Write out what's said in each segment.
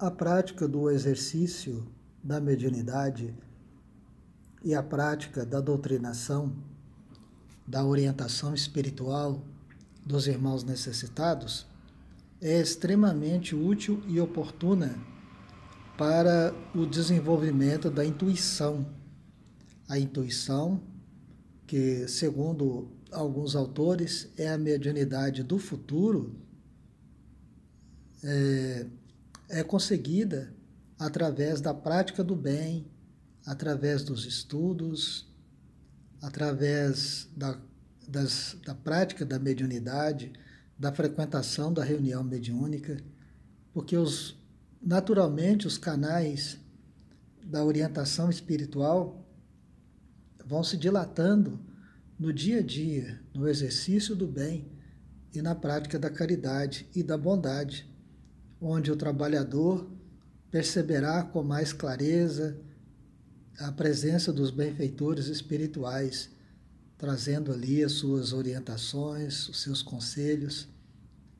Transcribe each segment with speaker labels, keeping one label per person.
Speaker 1: a prática do exercício da mediunidade e a prática da doutrinação, da orientação espiritual dos irmãos necessitados é extremamente útil e oportuna para o desenvolvimento da intuição. A intuição, que segundo alguns autores é a mediunidade do futuro, é, é conseguida através da prática do bem, através dos estudos, através da, das, da prática da mediunidade, da frequentação da reunião mediúnica, porque os, naturalmente os canais da orientação espiritual vão se dilatando no dia a dia, no exercício do bem e na prática da caridade e da bondade, onde o trabalhador perceberá com mais clareza a presença dos benfeitores espirituais, trazendo ali as suas orientações, os seus conselhos,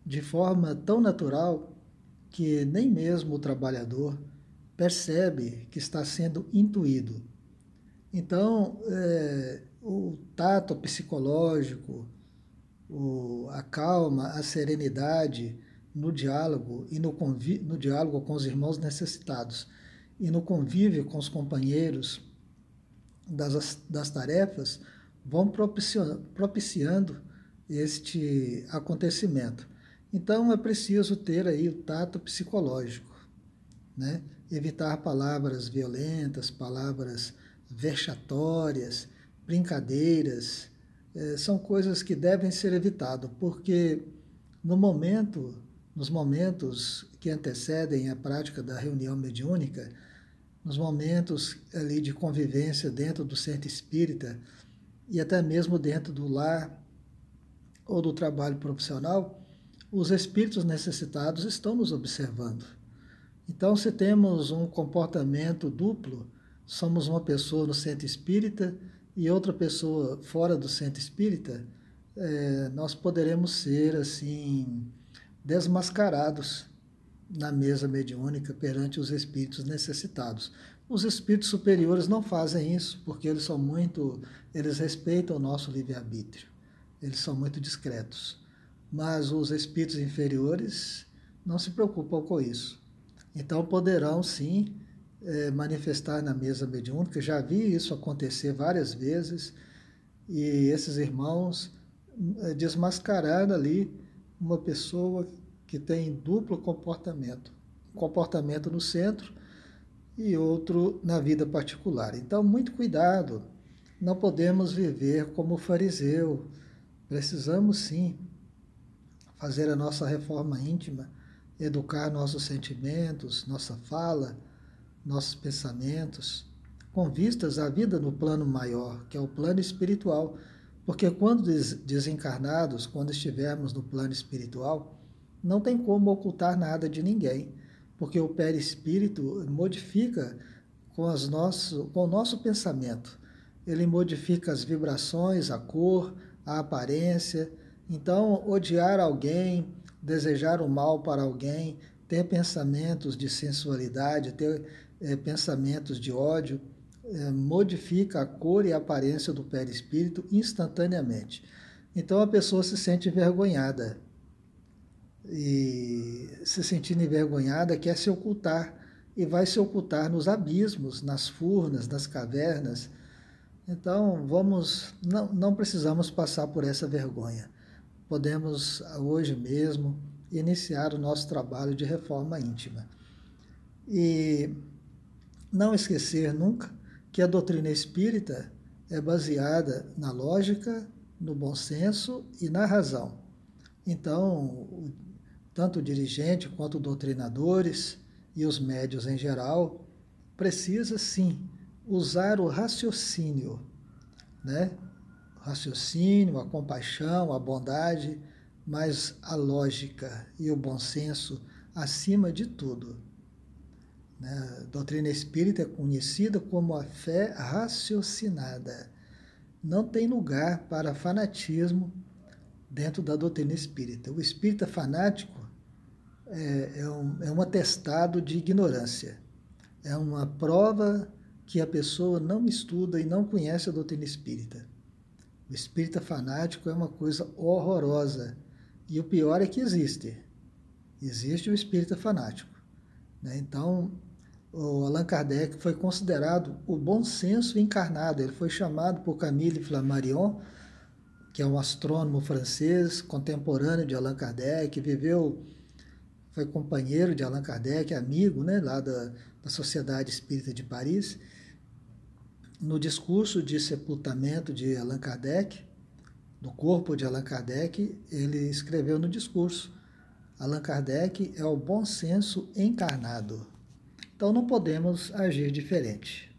Speaker 1: de forma tão natural que nem mesmo o trabalhador percebe que está sendo intuído. Então, é, o tato psicológico, o, a calma, a serenidade no diálogo e no, no diálogo com os irmãos necessitados e no convívio com os companheiros das, das tarefas vão propiciando, propiciando este acontecimento. Então é preciso ter aí o tato psicológico, né? evitar palavras violentas, palavras vexatórias, brincadeiras, é, são coisas que devem ser evitadas, porque no momento, nos momentos que antecedem a prática da reunião mediúnica, nos momentos ali de convivência dentro do centro espírita e até mesmo dentro do lar ou do trabalho profissional, os espíritos necessitados estão nos observando. Então, se temos um comportamento duplo, somos uma pessoa no centro espírita e outra pessoa fora do centro espírita, é, nós poderemos ser assim desmascarados na mesa mediúnica perante os espíritos necessitados. Os espíritos superiores não fazem isso porque eles são muito, eles respeitam o nosso livre-arbítrio. Eles são muito discretos. Mas os espíritos inferiores não se preocupam com isso. Então poderão sim é, manifestar na mesa mediúnica. Já vi isso acontecer várias vezes e esses irmãos é, desmascarar ali uma pessoa que tem duplo comportamento, comportamento no centro e outro na vida particular. Então, muito cuidado, não podemos viver como fariseu. Precisamos sim fazer a nossa reforma íntima, educar nossos sentimentos, nossa fala, nossos pensamentos, com vistas à vida no plano maior, que é o plano espiritual. Porque quando desencarnados, quando estivermos no plano espiritual, não tem como ocultar nada de ninguém, porque o perispírito modifica com, as nosso, com o nosso pensamento. Ele modifica as vibrações, a cor, a aparência. Então, odiar alguém, desejar o mal para alguém, ter pensamentos de sensualidade, ter é, pensamentos de ódio, modifica a cor e a aparência do perispírito instantaneamente. Então a pessoa se sente envergonhada e se sentindo envergonhada, quer se ocultar e vai se ocultar nos abismos, nas furnas, nas cavernas. Então, vamos, não, não precisamos passar por essa vergonha. Podemos hoje mesmo iniciar o nosso trabalho de reforma íntima. E não esquecer nunca que a doutrina espírita é baseada na lógica, no bom senso e na razão. Então, tanto o dirigente quanto doutrinadores e os médios em geral, precisa sim usar o raciocínio, né? O raciocínio, a compaixão, a bondade, mas a lógica e o bom senso acima de tudo. Né? A doutrina espírita é conhecida como a fé raciocinada. Não tem lugar para fanatismo dentro da doutrina espírita. O espírita fanático é, é, um, é um atestado de ignorância. É uma prova que a pessoa não estuda e não conhece a doutrina espírita. O espírita fanático é uma coisa horrorosa. E o pior é que existe. Existe o espírita fanático. Né? Então, o Allan Kardec foi considerado o bom senso encarnado. Ele foi chamado por Camille Flammarion, que é um astrônomo francês contemporâneo de Allan Kardec, viveu, foi companheiro de Allan Kardec, amigo né, lá da, da Sociedade Espírita de Paris. No discurso de sepultamento de Allan Kardec, do corpo de Allan Kardec, ele escreveu no discurso: Allan Kardec é o bom senso encarnado. Então não podemos agir diferente.